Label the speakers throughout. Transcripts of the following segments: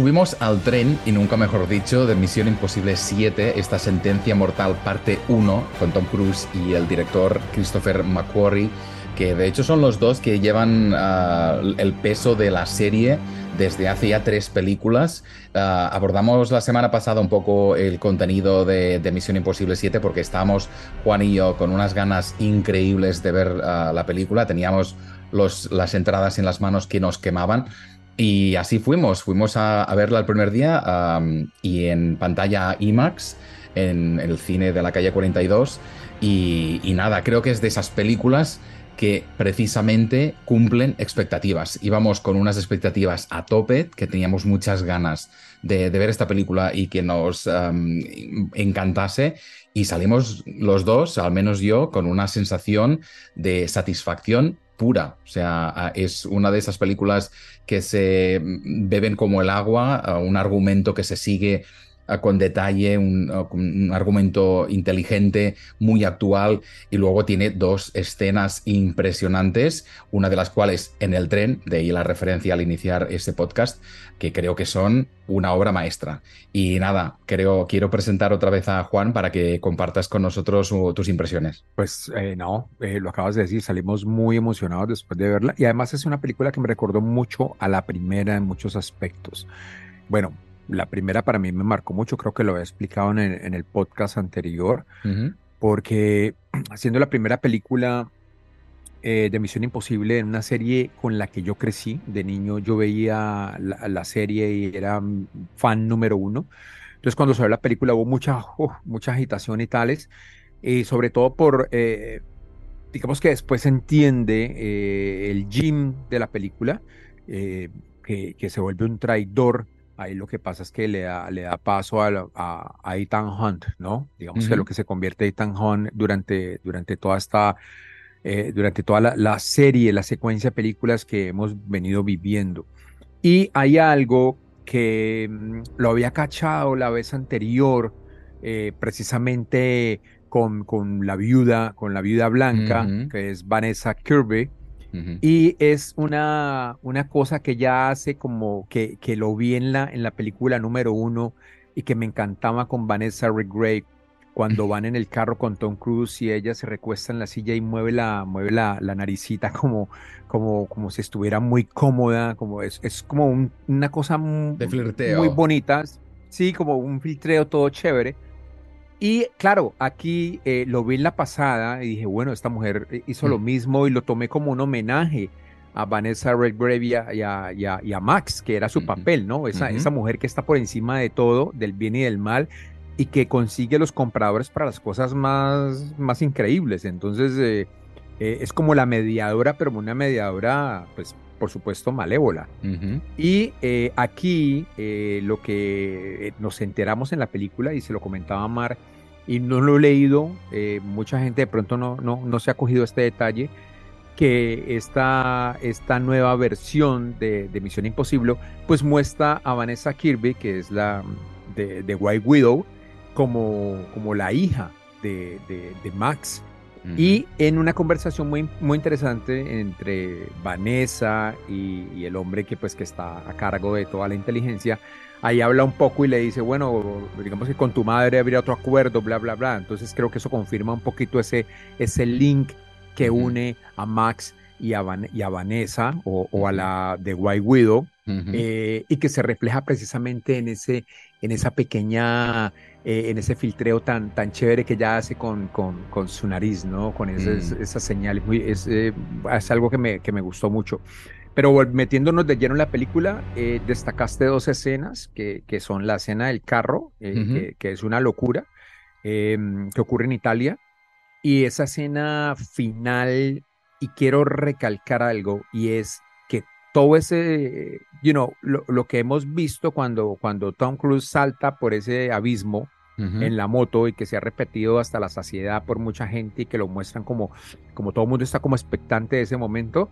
Speaker 1: Subimos al tren, y nunca mejor dicho, de Misión Imposible 7, esta sentencia mortal parte 1, con Tom Cruise y el director Christopher McQuarrie, que de hecho son los dos que llevan ah, el peso de la serie desde hace ya tres películas. Ah, abordamos la semana pasada un poco el contenido de, Misión Imposible 7 porque estábamos, Juan y yo, con unas ganas increíbles de ver ah, la película. Teníamos los, las entradas en las manos que nos quemaban. Y así fuimos, fuimos a, verla el primer día y en pantalla IMAX, en, el cine de la calle 42. Y, nada, creo que es de esas películas que precisamente cumplen expectativas. Íbamos con unas expectativas a tope, que teníamos muchas ganas de, ver esta película y que nos encantase. Y salimos los dos, al menos yo, con una sensación de satisfacción pura. O sea, es una de esas películas que se beben como el agua, un argumento que se sigue con detalle, un, argumento inteligente, muy actual, y luego tiene dos escenas impresionantes, una de las cuales en el tren, de ahí la referencia al iniciar este podcast, que creo que son una obra maestra. Y nada, creo, quiero presentar otra vez a Juan para que compartas con nosotros tus impresiones.
Speaker 2: Pues eh, no, eh, lo acabas de decir, salimos muy emocionados después de verla, y además es una película que me recordó mucho a la primera en muchos aspectos. Bueno, la primera para mí me marcó mucho, creo que lo he explicado en el, podcast anterior, porque haciendo la primera película eh, de Misión Imposible en una serie con la que yo crecí, de niño yo veía la, serie y era fan número uno. Entonces cuando salió la película hubo mucha, mucha agitación y tales, y sobre todo por, eh, digamos que después se entiende eh, el Jim de la película, que, que se vuelve un traidor Ahí lo que pasa es que le da, le da paso a, a, Ethan Hunt, ¿no? Digamos que lo que se convierte Ethan Hunt durante, durante toda esta, eh, durante toda la, serie, la secuencia de películas que hemos venido viviendo. Y hay algo que mm, lo había cachado la vez anterior, eh, precisamente con, con la viuda, con la viuda blanca, que es Vanessa Kirby, y es una, una cosa que ya hace como que, que lo vi en la, en la película número uno y que me encantaba con Vanessa Redgrave. Cuando van en el carro con Tom Cruise y ella se recuesta en la silla y mueve la, mueve la, la naricita como, como, como si estuviera muy cómoda, como es, es como una cosa muy bonita, sí, como un filtreo todo chévere. Y claro, aquí eh, lo vi en la pasada y dije, bueno, esta mujer eh, hizo lo mm. mismo y lo tomé como un homenaje a Vanessa Redgrave y a, y a, Max, que era su papel, ¿no? Esa, esa mujer que está por encima de todo, del bien y del mal, y que consigue los compradores para las cosas más, más increíbles. Entonces, eh, es como la mediadora, pero una mediadora, pues, por supuesto, malévola. Y aquí lo que nos enteramos en la película, y se lo comentaba Mar, y no lo he leído, eh, mucha gente de pronto no, no, no se ha cogido este detalle, que esta, esta nueva versión de, Misión Imposible pues muestra a Vanessa Kirby, que es la de, White Widow, como, como la hija de, Max. Y en una conversación muy, muy interesante entre Vanessa y, y, el hombre que, pues, que está a cargo de toda la inteligencia, ahí habla un poco y le dice, bueno, digamos que con tu madre habría otro acuerdo, bla, bla, bla. Entonces creo que eso confirma un poquito ese, ese link que une a Max y a, y a Vanessa o, a la de White Widow eh, y que se refleja precisamente en, ese, en esa pequeña, eh, en ese filtreo tan, tan chévere que ella hace con, con, con su nariz, ¿no? Con esas, esas señales. Muy, es, eh, es algo que me, que me gustó mucho. Pero metiéndonos de lleno en la película, eh, destacaste dos escenas, que, que, son la escena del carro, eh, que, es una locura, em, que ocurre en Italia, y esa escena final, y quiero recalcar algo, y es que todo ese, you know, lo, que hemos visto cuando, cuando Tom Cruise salta por ese abismo, en la moto y que se ha repetido hasta la saciedad por mucha gente y que lo muestran como, como todo el mundo está como expectante de ese momento,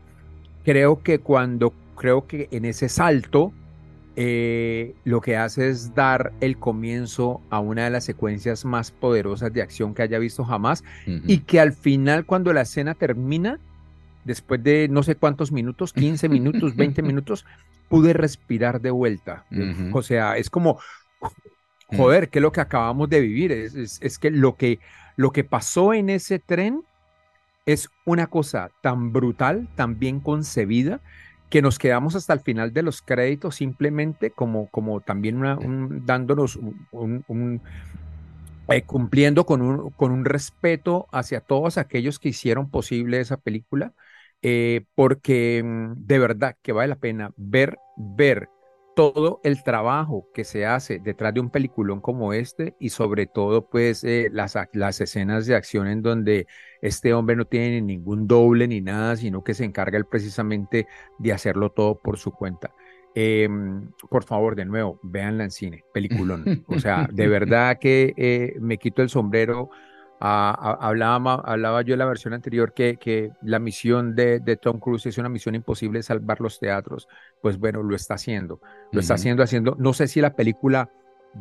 Speaker 2: creo que cuando, creo que en ese salto, eh, lo que hace es dar el comienzo a una de las secuencias más poderosas de acción que haya visto jamás y que al final cuando la escena termina, después de no sé cuántos minutos, 15 minutos, 20 minutos, pude respirar de vuelta. O sea, es como, mm. joder, ¿qué es lo que acabamos de vivir? Es, es, que, lo que lo que pasó en ese tren es una cosa tan brutal, tan bien concebida, que nos quedamos hasta el final de los créditos simplemente como, como también dándonos un, eh, cumpliendo con un, con un respeto hacia todos aquellos que hicieron posible esa película, eh, porque mm, de verdad que vale la pena ver, ver todo el trabajo que se hace detrás de un peliculón como este y sobre todo pues eh, las, las escenas de acción en donde este hombre no tiene ningún doble ni nada, sino que se encarga él precisamente de hacerlo todo por su cuenta. Em, por favor, de nuevo, véanla en cine, peliculón. O sea, de verdad que eh, me quito el sombrero. Hablaba, hablaba yo en la versión anterior que, que la misión de, de, Tom Cruise es una misión imposible salvar los teatros. Pues bueno, lo está haciendo. Lo está haciendo, haciendo. No sé si la película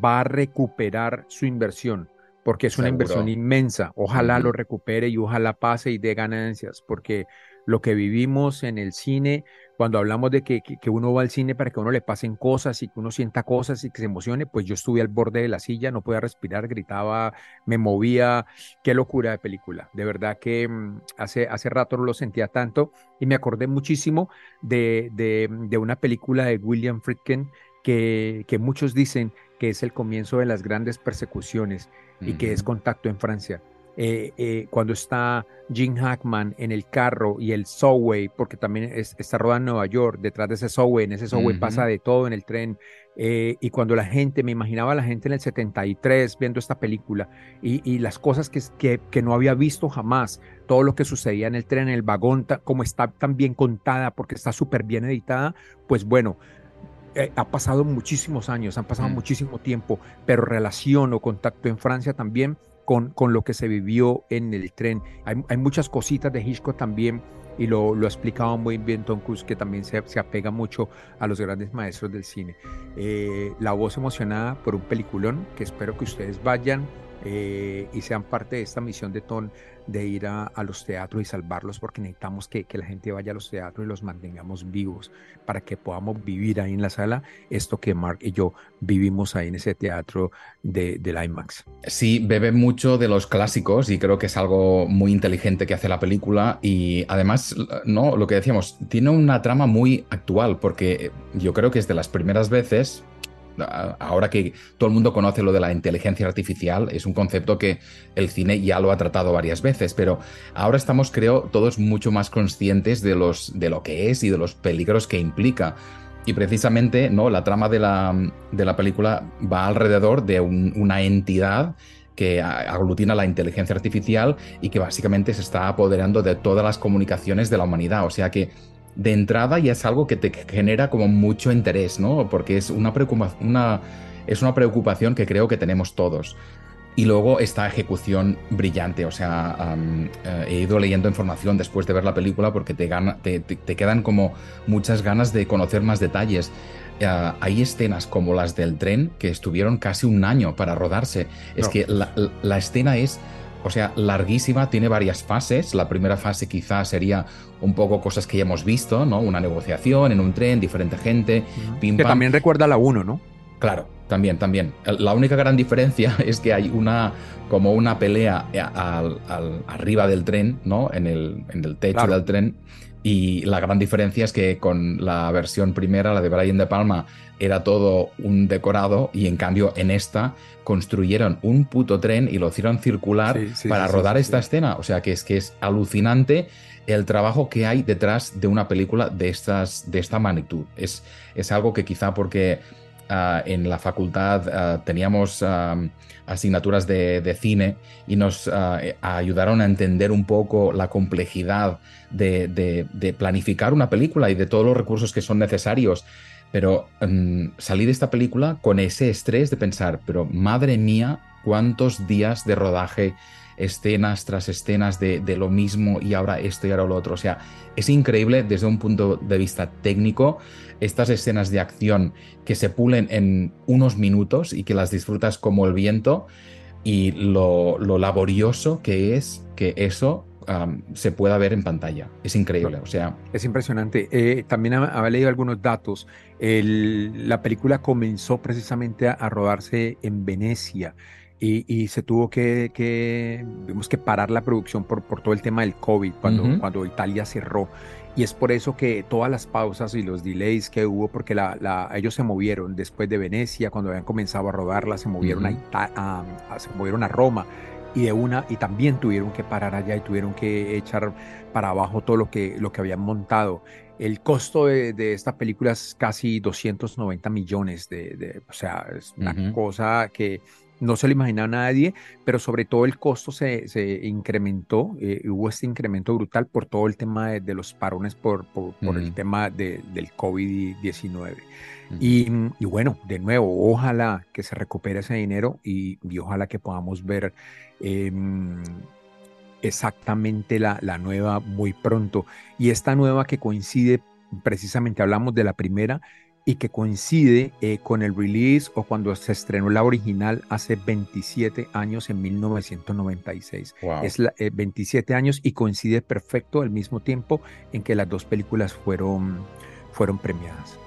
Speaker 2: va a recuperar su inversión, porque es una inversión inmensa. Ojalá lo recupere y ojalá pase y dé ganancias, porque lo que vivimos en el cine, cuando hablamos de que, que, uno va al cine para que uno le pasen cosas y que uno sienta cosas y que se emocione, pues yo estuve al borde de la silla, no podía respirar, gritaba, me movía, qué locura de película. De verdad que mm, hace, hace rato no lo sentía tanto y me acordé muchísimo de, de, de una película de William Friedkin que, que muchos dicen que es el comienzo de las grandes persecuciones y que es Contacto en Francia. Eh, eh, cuando está Jim Hackman en el carro y el subway, porque también está rodando en Nueva York, detrás de ese subway, en ese subway pasa de todo en el tren, eh, y cuando la gente, me imaginaba a la gente en el 73 viendo esta película y, las cosas que, que, no había visto jamás, todo lo que sucedía en el tren, en el vagón, como está tan bien contada, porque está súper bien editada, pues bueno, ha pasado muchísimos años, han pasado mm. muchísimo tiempo, pero relación o contacto en Francia también con, con lo que se vivió en el tren. Hay, muchas cositas de Hitchcock también y lo, lo explicaba muy bien Tom Cruise, que también se, se, apega mucho a los grandes maestros del cine. Eh, la voz emocionada por un peliculón que espero que ustedes vayan eh, y sean parte de esta misión de Tom de ir a, los teatros y salvarlos porque necesitamos que, la gente vaya a los teatros y los mantengamos vivos para que podamos vivir ahí en la sala esto que Mark y yo vivimos ahí en ese teatro de, del IMAX.
Speaker 1: Sí, bebe mucho de los clásicos y creo que es algo muy inteligente que hace la película y además, no, lo que decíamos, tiene una trama muy actual porque yo creo que es de las primeras veces ahora que todo el mundo conoce lo de la inteligencia artificial, es un concepto que el cine ya lo ha tratado varias veces, pero ahora estamos, creo, todos mucho más conscientes de, lo que es y de los peligros que implica. Y precisamente, ¿no? La trama de la película va alrededor de una entidad que aglutina la inteligencia artificial y que básicamente se está apoderando de todas las comunicaciones de la humanidad. O sea que de entrada ya es algo que te genera como mucho interés, ¿no? Porque es una, una, es una preocupación que creo que tenemos todos. Y luego esta ejecución brillante, o sea, eh, he ido leyendo información después de ver la película porque te, te, quedan como muchas ganas de conocer más detalles. Eh, hay escenas como las del tren que estuvieron casi un año para rodarse. Es que la, la escena es o sea, larguísima, tiene varias fases. La primera fase quizás sería un poco cosas que ya hemos visto, ¿no? Una negociación en un tren, diferente gente.
Speaker 2: que también recuerda la 1, ¿no?
Speaker 1: Claro, también, también. La única gran diferencia es que hay una como una pelea al, arriba del tren, ¿no? En el, en el techo del tren. Y la gran diferencia es que con la versión primera, la de Brian De Palma, era todo un decorado y en cambio en esta construyeron un puto tren y lo hicieron circular para rodar esta escena. O sea que es que es alucinante el trabajo que hay detrás de una película de, estas, de esta magnitud. Es, es algo que quizá porque ah, en la facultad ah, teníamos ah, asignaturas de, cine y nos ayudaron a entender un poco la complejidad de, planificar una película y de todos los recursos que son necesarios. Pero um, salí de esta película con ese estrés de pensar, pero madre mía, cuántos días de rodaje, escenas tras escenas de, lo mismo y ahora esto y ahora lo otro. O sea, es increíble desde un punto de vista técnico estas escenas de acción que se pulen en unos minutos y que las disfrutas como el viento y lo, lo laborioso que es que eso se pueda ver en pantalla. Es increíble, o sea...
Speaker 2: Es impresionante. Eh, también había leído algunos datos. la película comenzó precisamente a, rodarse en Venecia. Y, se tuvo que, que, que parar la producción por, por todo el tema del COVID, cuando, cuando Italia cerró. Y es por eso que todas las pausas y los delays que hubo, porque la, ellos se movieron después de Venecia, cuando habían comenzado a rodarla, se movieron, a, se movieron a Roma y de una y también tuvieron que parar allá y tuvieron que echar para abajo todo lo que, lo que habían montado. El costo de, esta película es casi 290 millones de, o sea, es una cosa que no se lo imaginaba nadie, pero sobre todo el costo se, se incrementó, eh, hubo este incremento brutal por todo el tema de, los parones por, por, el tema de, del COVID-19. y, y, bueno, de nuevo, ojalá que se recupere ese dinero y, y ojalá que podamos ver em, exactamente la, la nueva muy pronto. Y esta nueva que coincide, precisamente hablamos de la primera, y que coincide eh, con el release o cuando se estrenó la original hace 27 años en 1996. Es la, 27 eh, años y coincide perfecto al mismo tiempo en que las dos películas fueron, fueron premiadas.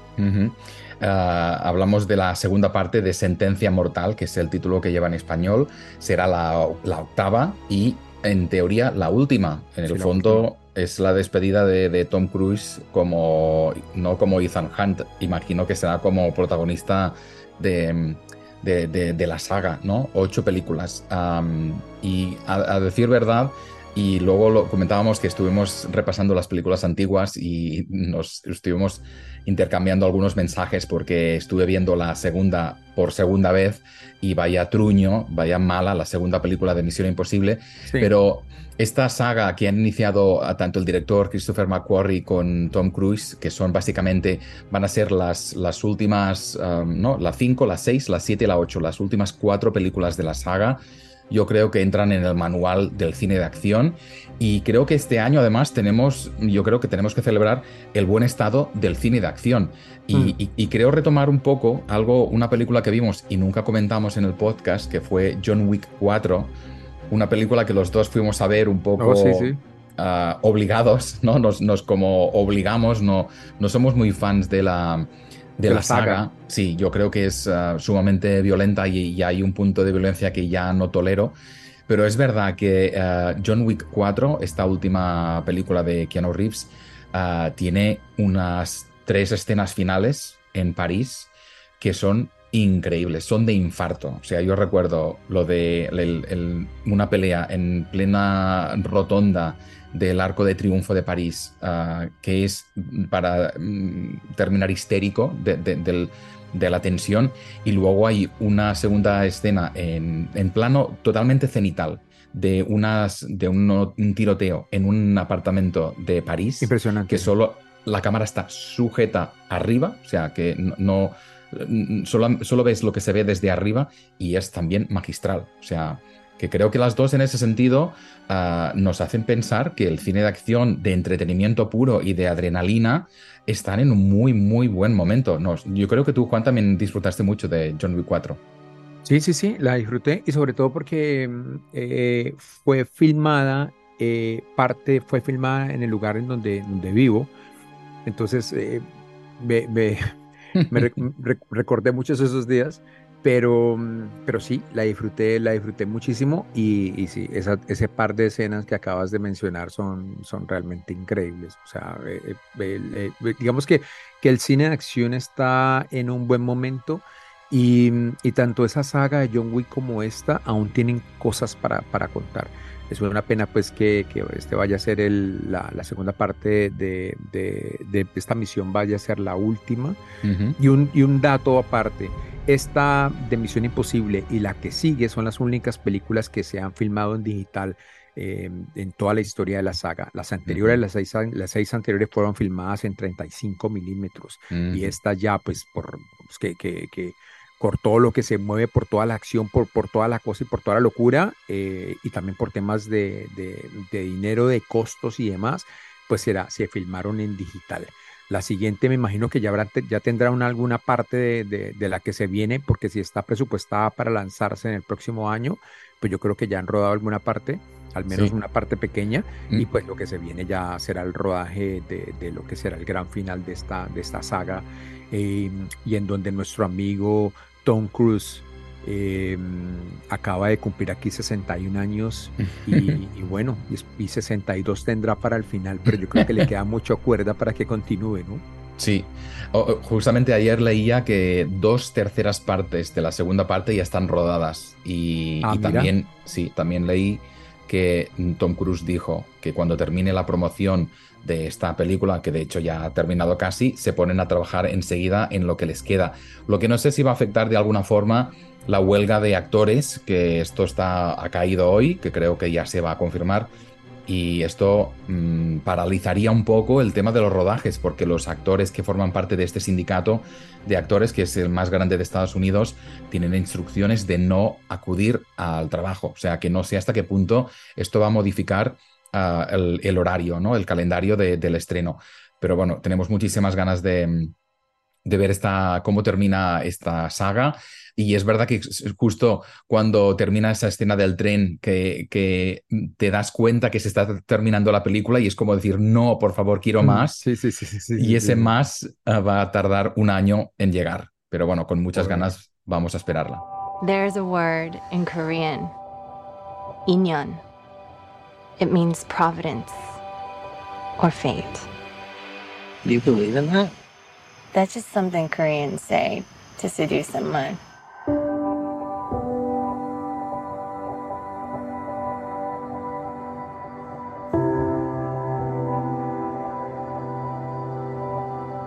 Speaker 1: Ah, hablamos de la segunda parte de Sentencia Mortal, que es el título que lleva en español. Será la, la octava y en teoría la última. En el fondo es la despedida de, Tom Cruise como no como Ethan Hunt. Imagino que será como protagonista de, de, la saga, ¿no? Ocho películas. y a, decir verdad, y luego lo comentábamos que estuvimos repasando las películas antiguas y nos estuvimos intercambiando algunos mensajes porque estuve viendo la segunda por segunda vez y vaya truño, vaya mala la segunda película de Misión Imposible, pero esta saga que han iniciado tanto el director Christopher McQuarrie con Tom Cruise, que son básicamente, van a ser las, las últimas, um, ¿no? La 5, la 6, la 7 y la 8, las últimas cuatro películas de la saga yo creo que entran en el manual del cine de acción y creo que este año además tenemos, yo creo que tenemos que celebrar el buen estado del cine de acción y, mm. creo retomar un poco algo, una película que vimos y nunca comentamos en el podcast que fue John Wick 4, una película que los dos fuimos a ver un poco... Oh, ah, obligados, ¿no? Nos, nos como obligamos, no, no somos muy fans de la, de, la, saga. Sí, yo creo que es ah, sumamente violenta y, hay un punto de violencia que ya no tolero. Pero es verdad que ah, John Wick 4, esta última película de Keanu Reeves, ah, tiene unas tres escenas finales en París que son increíbles, son de infarto. O sea, yo recuerdo lo de una pelea en plena rotonda del Arco de Triunfo de París, ah, que es para mm, terminar histérico de, la tensión, y luego hay una segunda escena en, plano totalmente cenital. De, unas, de un, tiroteo en un apartamento de París.
Speaker 2: Impresionante.
Speaker 1: Que solo la cámara está sujeta arriba, o sea que no, solo, solo, ves lo que se ve desde arriba y es también magistral. O sea, que creo que las dos en ese sentido ah, nos hacen pensar que el cine de acción, de entretenimiento puro y de adrenalina están en un muy, muy buen momento. yo creo que tú, Juan, también disfrutaste mucho de John Wick 4.
Speaker 2: Sí, sí, sí, la disfruté y sobre todo porque mm, eh, fue filmada, eh, parte fue filmada en el lugar en donde, donde vivo. Entonces, eh, me, me recordé muchos esos días pero, mm, pero sí, la disfruté, la disfruté muchísimo y, y sí, ese par de escenas que acabas de mencionar son, son realmente increíbles. O sea, eh, eh, eh, digamos que, que el cine de acción está en un buen momento y, y, tanto esa saga de John Wick como esta aún tienen cosas para, para contar. Es una pena pues que, que este vaya a ser el, la, la, segunda parte de, de, de, esta misión, vaya a ser la última. y, un, y un dato aparte, esta de Misión Imposible y la que sigue son las únicas películas que se han filmado en digital em, en toda la historia de la saga. Las anteriores, las, seis, las seis anteriores fueron filmadas en 35 milímetros y esta ya pues por pues, que, que, que por todo lo que se mueve, por toda la acción, por, por toda la cosa y por toda la locura, eh, y también por temas de, de, dinero, de costos y demás, pues será, se filmaron en digital. La siguiente me imagino que ya, habrá, ya tendrá una, alguna parte de, de, la que se viene, porque si está presupuestada para lanzarse en el próximo año, pues yo creo que ya han rodado alguna parte. al menos una parte pequeña, y mm. pues lo que se viene ya será el rodaje de, lo que será el gran final de esta, de esta saga, em, y en donde nuestro amigo Tom Cruise em, acaba de cumplir aquí 61 años y, bueno, y, y, 62 tendrá para el final, pero yo creo que le queda mucho cuerda para que continúe, ¿no?
Speaker 1: Sí, justamente ayer leía que dos terceras partes de la segunda parte ya están rodadas y, ah, también, sí, también leí que Tom Cruise dijo que cuando termine la promoción de esta película, que de hecho ya ha terminado casi, se ponen a trabajar enseguida en lo que les queda. Lo que no sé si va a afectar de alguna forma la huelga de actores, que esto está, ha caído hoy, que creo que ya se va a confirmar y esto mm, paralizaría un poco el tema de los rodajes, porque los actores que forman parte de este sindicato de actores, que es el más grande de Estados Unidos, tienen instrucciones de no acudir al trabajo. O sea, que no sé hasta qué punto esto va a modificar ah, el, horario, ¿no? el calendario del estreno. Pero bueno, tenemos muchísimas ganas de, de ver esta, cómo termina esta saga y es verdad que justo cuando termina esa escena del tren, que, que, te das cuenta que se está terminando la película y es como decir, no, por favor, quiero más.
Speaker 2: Sí, sí, sí, sí
Speaker 1: y ese más ah, va a tardar un año en llegar. Pero bueno, con muchas ganas vamos a esperarla.
Speaker 3: There's a word in Korean, inyon. It means providence or fate.
Speaker 4: Do you believe in that?
Speaker 3: That's just something Koreans say to seduce someone.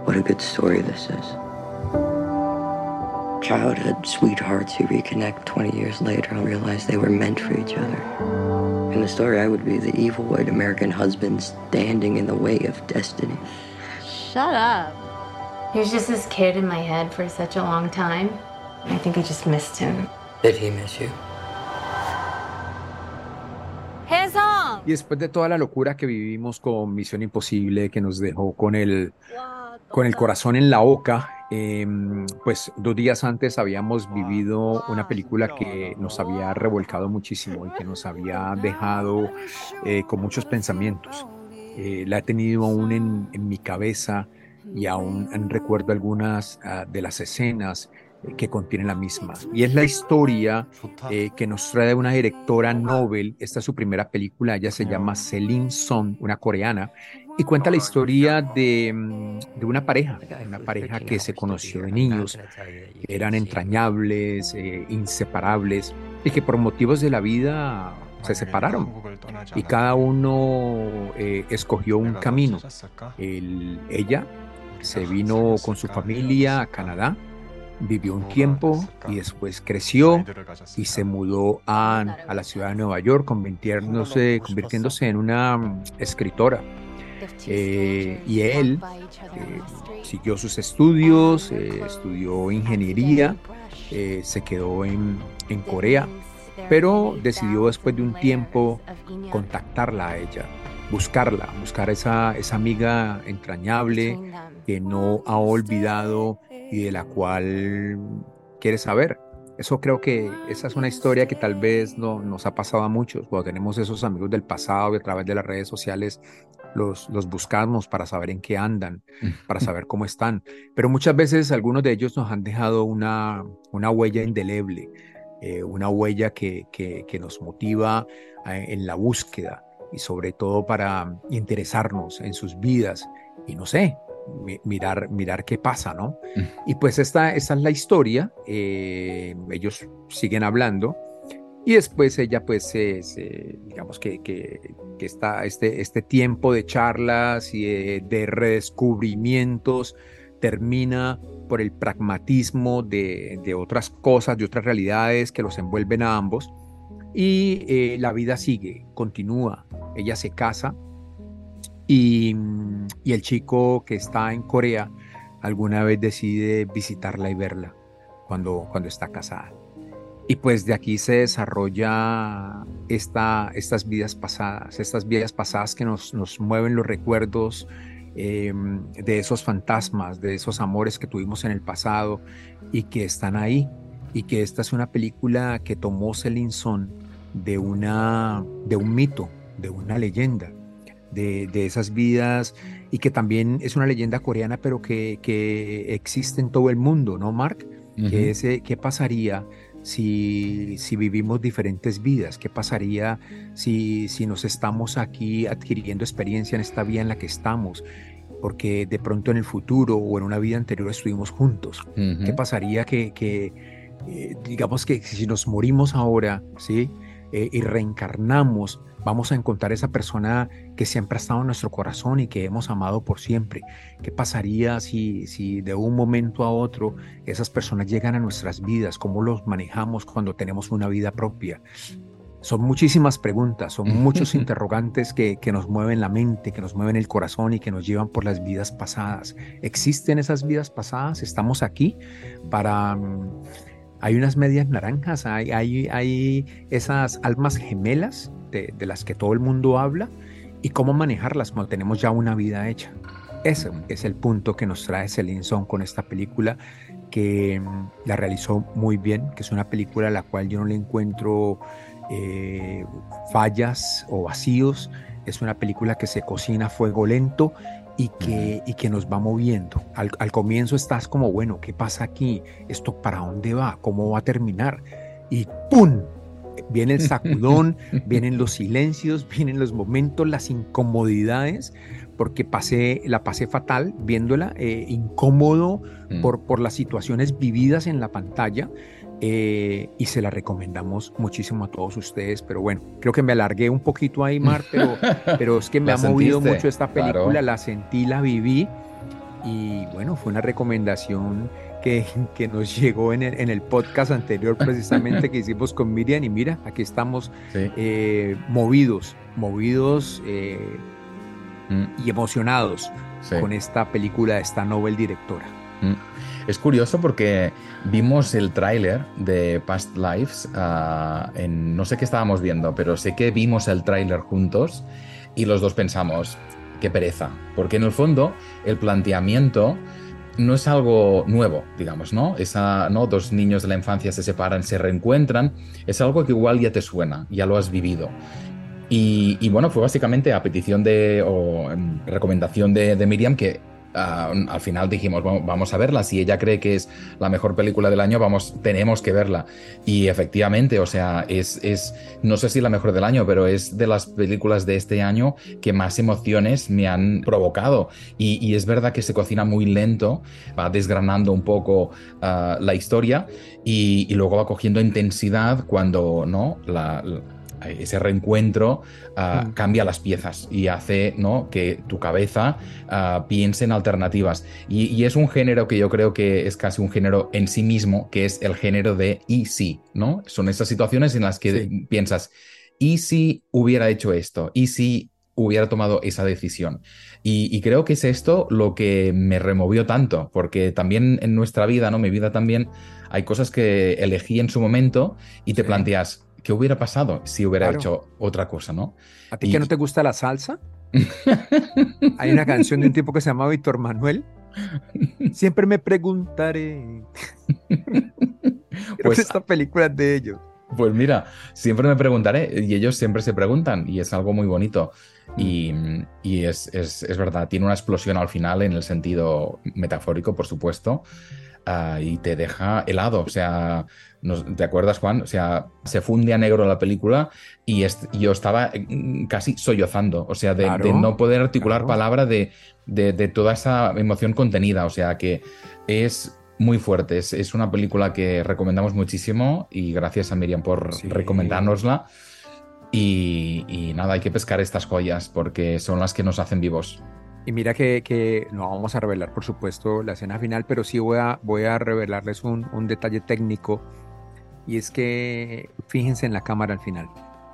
Speaker 4: What a good story this is. Childhood sweethearts who reconnect 20 years later and realize they were meant for each other. In the story, I would be the evil white American husband standing in the way of destiny.
Speaker 3: Shut up. He was just this kid in my head for such a long time. I think I just missed him.
Speaker 4: Did he miss you?
Speaker 2: Y después de toda la locura que vivimos con Misión Imposible, que nos dejó con el, con el corazón en la boca, em, pues dos días antes habíamos vivido una película que nos había revolcado muchísimo y que nos había dejado eh, con muchos pensamientos. Eh, la he tenido aún en, en mi cabeza y aún recuerdo algunas ah, de las escenas que contiene la misma. Y es la historia eh, que nos trae una directora Nobel. Esta es su primera película, ella se llama Celine Song, una coreana, y cuenta la historia de, mm, de una pareja, una pareja que se conoció de niños, eran entrañables, eh, inseparables, y que por motivos de la vida se separaron. y cada uno eh, escogió un camino. ella se vino con su familia a Canadá vivió un tiempo y después creció y se mudó a, la ciudad de Nueva York, convirtiéndose, convirtiéndose en una mm, escritora. Eh, y él eh, siguió sus estudios, eh, estudió ingeniería, se quedó en, en Corea, pero decidió después de un tiempo contactarla a ella, buscarla, buscar esa, esa amiga entrañable que no ha olvidado y de la cual quieres saber. Eso creo que esa es una historia que tal vez no, nos ha pasado a muchos. Cuando tenemos esos amigos del pasado y a través de las redes sociales los, los buscamos para saber en qué andan, para saber cómo están. Pero muchas veces algunos de ellos nos han dejado una, una huella indeleble, eh, una huella que, que, que nos motiva eh, en la búsqueda y sobre todo para interesarnos en sus vidas. Y no sé, mirar, mirar qué pasa, ¿no? Mm. Y pues esta, esta es la historia, eh, ellos siguen hablando y después ella pues se, digamos que, que, que, está este, este tiempo de charlas y de, redescubrimientos termina por el pragmatismo de, de, otras cosas, de otras realidades que los envuelven a ambos y eh, la vida sigue, continúa, ella se casa y, el chico que está en Corea alguna vez decide visitarla y verla cuando, cuando está casada. Y pues de aquí se desarrolla esta, estas vidas pasadas, estas vidas pasadas que nos, nos mueven los recuerdos em, de esos fantasmas, de esos amores que tuvimos en el pasado y que están ahí. Y que esta es una película que tomó Celine de, una, de un mito, de una leyenda, de, de, esas vidas y que también es una leyenda coreana, pero que, que existe en todo el mundo, ¿no, Mark? que ese, ¿Qué pasaría si, si, vivimos diferentes vidas? ¿Qué pasaría si, si nos estamos aquí adquiriendo experiencia en esta vida en la que estamos? Porque de pronto en el futuro o en una vida anterior estuvimos juntos. ¿Qué pasaría que, que eh, digamos que si nos morimos ahora, ¿sí? Eh, y reencarnamos, vamos a encontrar esa persona que siempre ha estado en nuestro corazón y que hemos amado por siempre. ¿Qué pasaría si, si de un momento a otro esas personas llegan a nuestras vidas? ¿Cómo los manejamos cuando tenemos una vida propia? Son muchísimas preguntas, son muchos interrogantes que, que, nos mueven la mente, que nos mueven el corazón y que nos llevan por las vidas pasadas. ¿Existen esas vidas pasadas? ¿Estamos aquí para mm, hay unas medias naranjas, hay, hay, hay esas almas gemelas de, las que todo el mundo habla y cómo manejarlas cuando tenemos ya una vida hecha. Ese es el punto que nos trae Celine Song con esta película que mm, la realizó muy bien, que es una película a la cual yo no le encuentro eh, fallas o vacíos. Es una película que se cocina a fuego lento y que, y que nos va moviendo. Al, al, comienzo estás como, bueno, ¿qué pasa aquí? ¿Esto para dónde va? ¿Cómo va a terminar? Y ¡pum! Viene el sacudón, vienen los silencios, vienen los momentos, las incomodidades, porque pasé, la pasé fatal viéndola, eh, incómodo mm. por, por las situaciones vividas en la pantalla. Eh, y se la recomendamos muchísimo a todos ustedes. Pero bueno, creo que me alargué un poquito ahí, Mar, pero, pero es que me ha movido mucho esta película, la sentí, la viví y bueno, fue una recomendación que, que nos llegó en el, en el, podcast anterior precisamente que hicimos con Miriam y mira, aquí estamos eh, movidos, movidos eh, mm. y emocionados con esta película esta novel directora. Mm.
Speaker 1: Es curioso porque vimos el tráiler de Past Lives uh, en no sé qué estábamos viendo, pero sé que vimos el tráiler juntos y los dos pensamos, qué pereza, porque en el fondo el planteamiento no es algo nuevo, digamos, ¿no? Esa, ¿no? Dos niños de la infancia se separan, se reencuentran, es algo que igual ya te suena, ya lo has vivido. Y, y bueno, fue básicamente a petición de, o recomendación de, de Miriam que al final dijimos, vamos a verla, si ella cree que es la mejor película del año, vamos, tenemos que verla. Y efectivamente, o sea, es, es, no sé si la mejor del año, pero es de las películas de este año que más emociones me han provocado. Y, es verdad que se cocina muy lento, va desgranando un poco ah, la historia y, y, luego va cogiendo intensidad cuando, ¿no? la ese reencuentro ah, mm. cambia las piezas y hace ¿no? que tu cabeza ah, piense en alternativas. Y, es un género que yo creo que es casi un género en sí mismo, que es el género de y si, ¿no? Son esas situaciones en las que piensas, ¿y si hubiera hecho esto? ¿Y si hubiera tomado esa decisión? Y, creo que es esto lo que me removió tanto, porque también en nuestra vida, ¿no? Mi vida también, hay cosas que elegí en su momento y te planteas, ¿qué hubiera pasado si hubiera hecho otra cosa, no?
Speaker 2: ¿A ti que no te gusta la salsa? Hay una canción de un tipo que se llama Víctor Manuel. Siempre me preguntaré. pues esta película es de ellos.
Speaker 1: Pues mira, siempre me preguntaré y ellos siempre se preguntan y es algo muy bonito. Y, y es, es, es, verdad, tiene una explosión al final en el sentido metafórico, por supuesto, uh, y te deja helado. O sea, ¿Te acuerdas, Juan? O sea, se funde a negro la película y yo estaba mm, casi sollozando, o sea, de, no poder articular palabra de, de, toda esa emoción contenida, o sea, que es muy fuerte, es, una película que recomendamos muchísimo y gracias a Miriam por recomendárnosla. Y, y, nada, hay que pescar estas joyas porque son las que nos hacen vivos.
Speaker 2: Y mira que, no vamos a revelar, por supuesto, la escena final, pero sí voy a, voy a revelarles un, un detalle técnico y es que fíjense en la cámara al final.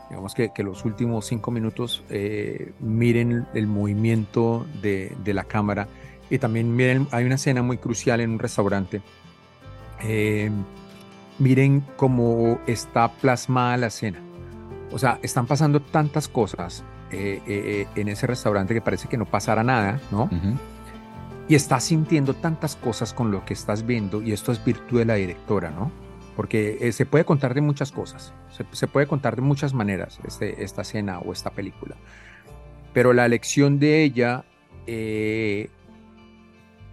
Speaker 2: Digamos que, que los últimos cinco minutos eh, miren el movimiento de, de, la cámara y también miren, hay una escena muy crucial en un restaurante. Eh, miren cómo está plasmada la escena. O sea, están pasando tantas cosas eh, en ese restaurante que parece que no pasara nada, ¿no? Y estás sintiendo tantas cosas con lo que estás viendo y esto es virtud de la directora, ¿no? porque eh, se puede contar de muchas cosas, se, puede contar de muchas maneras este, esta escena o esta película, pero la elección de ella, eh,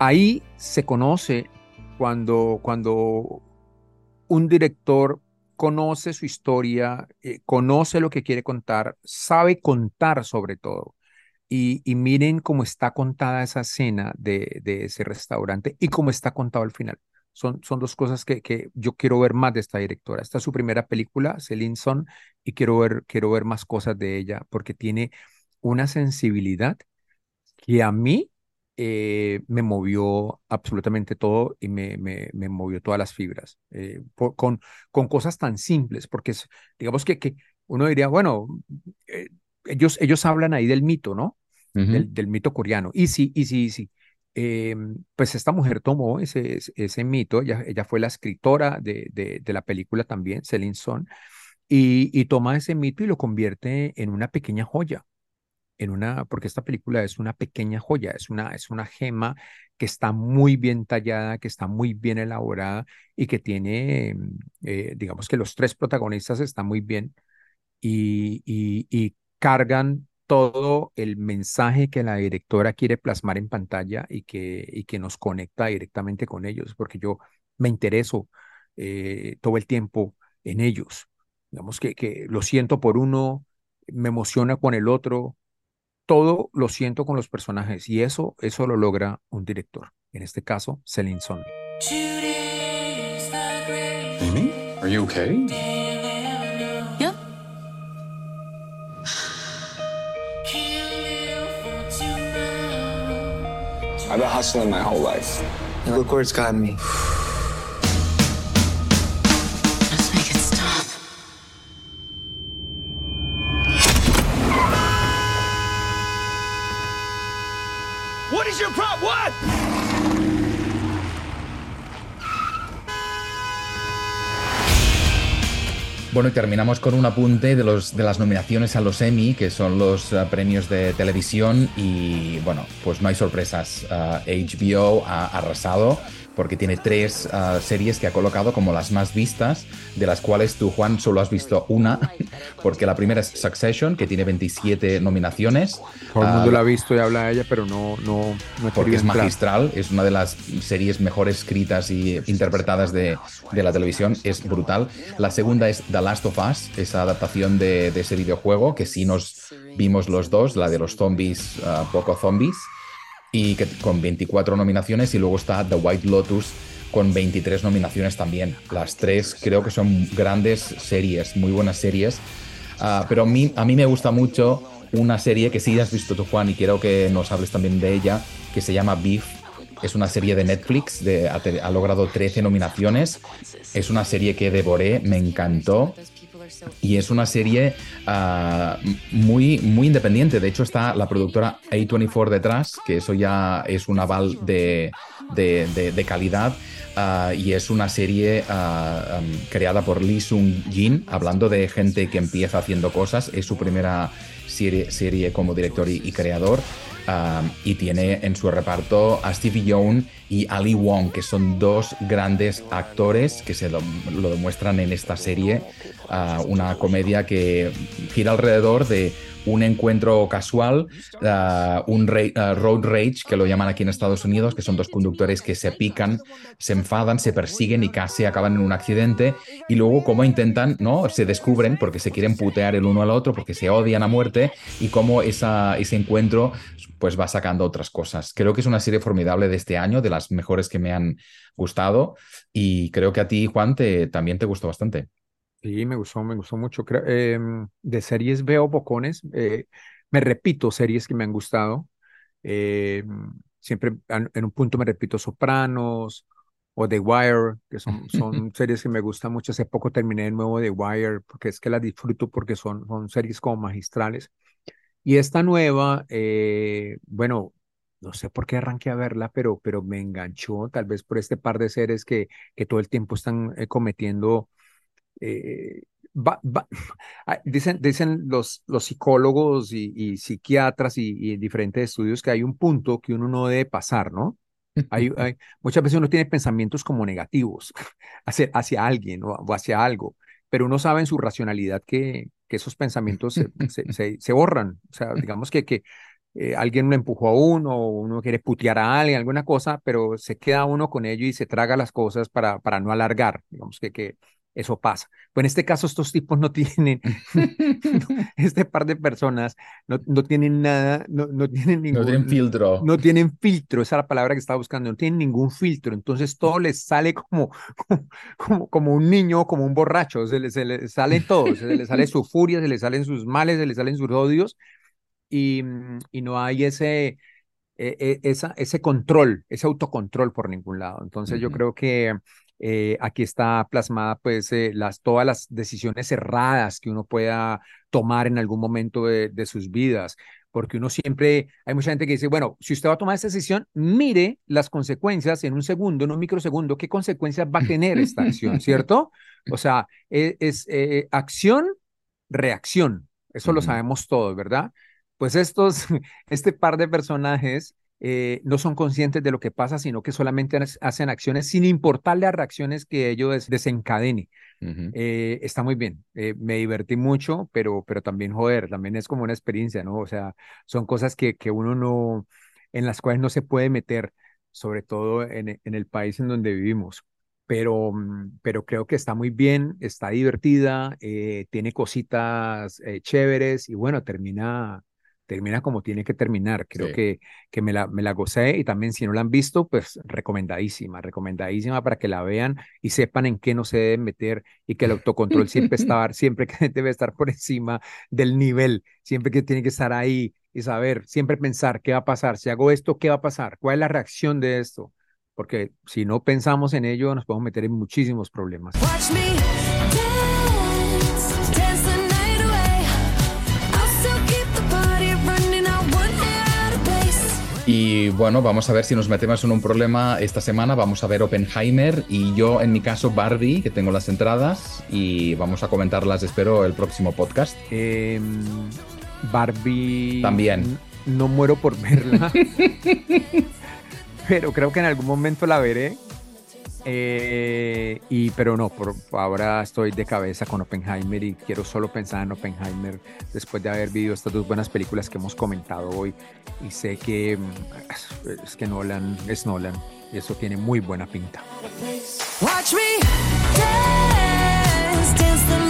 Speaker 2: ahí se conoce cuando, cuando un director conoce su historia, eh, conoce lo que quiere contar, sabe contar sobre todo. Y, miren cómo está contada esa escena de, ese restaurante y cómo está contado al final. Son, son dos cosas que, que, yo quiero ver más de esta directora. Esta es su primera película, Celine Son, y quiero ver, quiero ver más cosas de ella porque tiene una sensibilidad que a mí eh, me movió absolutamente todo y me, me, me movió todas las fibras, eh, con, con cosas tan simples, porque digamos que, que uno diría, bueno, eh, ellos, ellos hablan ahí del mito, ¿no? del, del, mito coreano. Y sí, y sí, y sí. Em, pues esta mujer tomó ese, ese mito, ella, ella fue la escritora de, de, de la película también, Celine Son, y, y toma ese mito y lo convierte en una pequeña joya en una, porque esta película es una pequeña joya, es una, es una gema que está muy bien tallada, que está muy bien elaborada y que tiene, mm, eh, digamos que los tres protagonistas están muy bien y, y, cargan todo el mensaje que la directora quiere plasmar en pantalla y que, y que nos conecta directamente con ellos, porque yo me intereso eh, todo el tiempo en ellos. Digamos que, que lo siento por uno, me emociona con el otro, todo lo siento con los personajes y eso, eso lo logra un director, en este caso, Celine Son.
Speaker 5: Amy, are you okay?
Speaker 6: Yeah.
Speaker 5: I've been hustling my whole life.
Speaker 7: Look where it's gotten me.
Speaker 1: Bueno, y terminamos con un apunte de, los, de las nominaciones a los Emmy, que son los uh, premios de televisión. Y bueno, pues no hay sorpresas. HBO ha arrasado porque tiene tres ah, series que ha colocado como las más vistas, de las cuales tú, Juan, solo has visto una, porque la primera es Succession, que tiene 27 nominaciones.
Speaker 2: Todo el mundo la ha visto y habla de ella, pero no, no, no
Speaker 1: Porque es magistral, es una de las series mejor escritas y interpretadas de, de, la televisión, es brutal. La segunda es The Last of Us, esa adaptación de, de ese videojuego, que sí nos vimos los dos, la de los zombies, ah, poco zombies y con 24 nominaciones y luego está The White Lotus con 23 nominaciones también. Las tres creo que son grandes series, muy buenas series. Ah, pero a mí, a mí me gusta mucho una serie que sí has visto tú, Juan, y quiero que nos hables también de ella, que se llama Beef. Es una serie de Netflix, ha logrado 13 nominaciones. Es una serie que devoré, me encantó. Y es una serie uh, muy, muy independiente. De hecho, está la productora A24 detrás, que eso ya es un aval de, de, de, calidad. Uh, y es una serie um, creada por Lee Sung Jin, hablando de gente que empieza haciendo cosas. Es su primera serie, serie como director y, y creador. Y tiene en su reparto a Stevie Young y Ali Wong, que son dos grandes actores que se lo, demuestran en esta serie. Uh, una comedia que gira alrededor de un encuentro casual, uh, un uh, road rage, que lo llaman aquí en Estados Unidos, que son dos conductores que se pican, se enfadan, se persiguen y casi acaban en un accidente, y luego cómo intentan, ¿no? Se descubren porque se quieren putear el uno al otro, porque se odian a muerte, y cómo esa, ese encuentro pues va sacando otras cosas. Creo que es una serie formidable de este año, de las mejores que me han gustado, y creo que a ti, Juan, te, también te gustó bastante.
Speaker 2: Sí, me gustó, me gustó mucho. Em, de series veo bocones, eh, me repito series que me han gustado. Em, siempre en un punto me repito Sopranos o The Wire, que son, son series que me gustan mucho. Hace poco terminé de nuevo The Wire, porque es que las disfruto porque son, son series como magistrales. Y esta nueva, eh, bueno, no sé por qué arranqué a verla, pero, pero me enganchó, tal vez por este par de series que, que todo el tiempo están eh, cometiendo eh, ah, dicen, dicen los, los psicólogos y, psiquiatras y, diferentes estudios que hay un punto que uno no debe pasar, ¿no? Hay, hay- muchas veces uno tiene pensamientos como negativos hacia, hacia alguien o, o hacia algo, pero uno sabe en su racionalidad que, que esos pensamientos se, se, se- se borran. O sea, digamos que, que eh, alguien lo empujó a uno, o uno quiere putear a alguien, alguna cosa, pero se queda uno con ello y se traga las cosas para, para no alargar. Digamos que, que eso pasa. Pues en este caso, estos tipos no tienen, este par de personas no, no tienen nada, no, no tienen ningún,
Speaker 1: No tienen filtro.
Speaker 2: no tienen filtro, esa es la palabra que estaba buscando, no tienen ningún filtro, entonces todo les sale como, como, como, como un niño, como un borracho, se les, se les sale todo, se les sale su furia, se les salen sus males, se les salen sus odios y, mm, y no hay ese, e- e- esa, ese control, ese autocontrol por ningún lado. Entonces yo creo que eh, aquí está plasmada pues eh, las, todas las decisiones erradas que uno pueda tomar en algún momento de, de sus vidas, porque uno siempre, hay mucha gente que dice, bueno, si usted va a tomar esa decisión, mire las consecuencias en un segundo, en un microsegundo, qué consecuencias va a tener esta acción, ¿cierto? O sea, e- es, eh, acción, reacción, eso lo sabemos todos, ¿verdad? Pues estos, este par de personajes eh, no son conscientes de lo que pasa, sino que solamente ha- hacen acciones sin importar las reacciones que ellos des- desencadene.
Speaker 1: Ujú.
Speaker 2: Eh, está muy bien, eh, me divertí mucho, pero, pero también, joder, también es como una experiencia, ¿no? O sea, son cosas que, que uno no, en las cuales no se puede meter, sobre todo en, e- en el país en donde vivimos. Pero, mm, pero creo que está muy bien, está divertida, tiene cositas chéveres y bueno, termina, termina como tiene que terminar. Creo
Speaker 1: Sí.
Speaker 2: que, que me la, me la gocé y también si no la han visto, pues recomendadísima, recomendadísima para que la vean y sepan en qué no se deben meter y que el autocontrol siempre estar, siempre que debe estar por encima del nivel, siempre que tiene que estar ahí y saber, siempre pensar qué va a pasar, si hago esto, qué va a pasar, cuál es la reacción de esto, porque si no pensamos en ello nos podemos meter en muchísimos problemas.
Speaker 6: Watch me
Speaker 1: Y bueno, vamos a ver si nos metemos en un problema esta semana. Vamos a ver Oppenheimer y yo, en mi caso, Barbie, que tengo las entradas y vamos a comentarlas, espero, el próximo podcast.
Speaker 2: Eh, Barbie.
Speaker 1: También.
Speaker 2: No muero por verla. pero creo que en algún momento la veré. Eh, y pero no, por ahora estoy de cabeza con Oppenheimer y quiero solo pensar en Oppenheimer después de haber visto estas dos buenas películas que hemos comentado hoy. Y sé que mm, es- que Nolan es Nolan y eso tiene muy buena pinta.
Speaker 6: Watch me dance, dance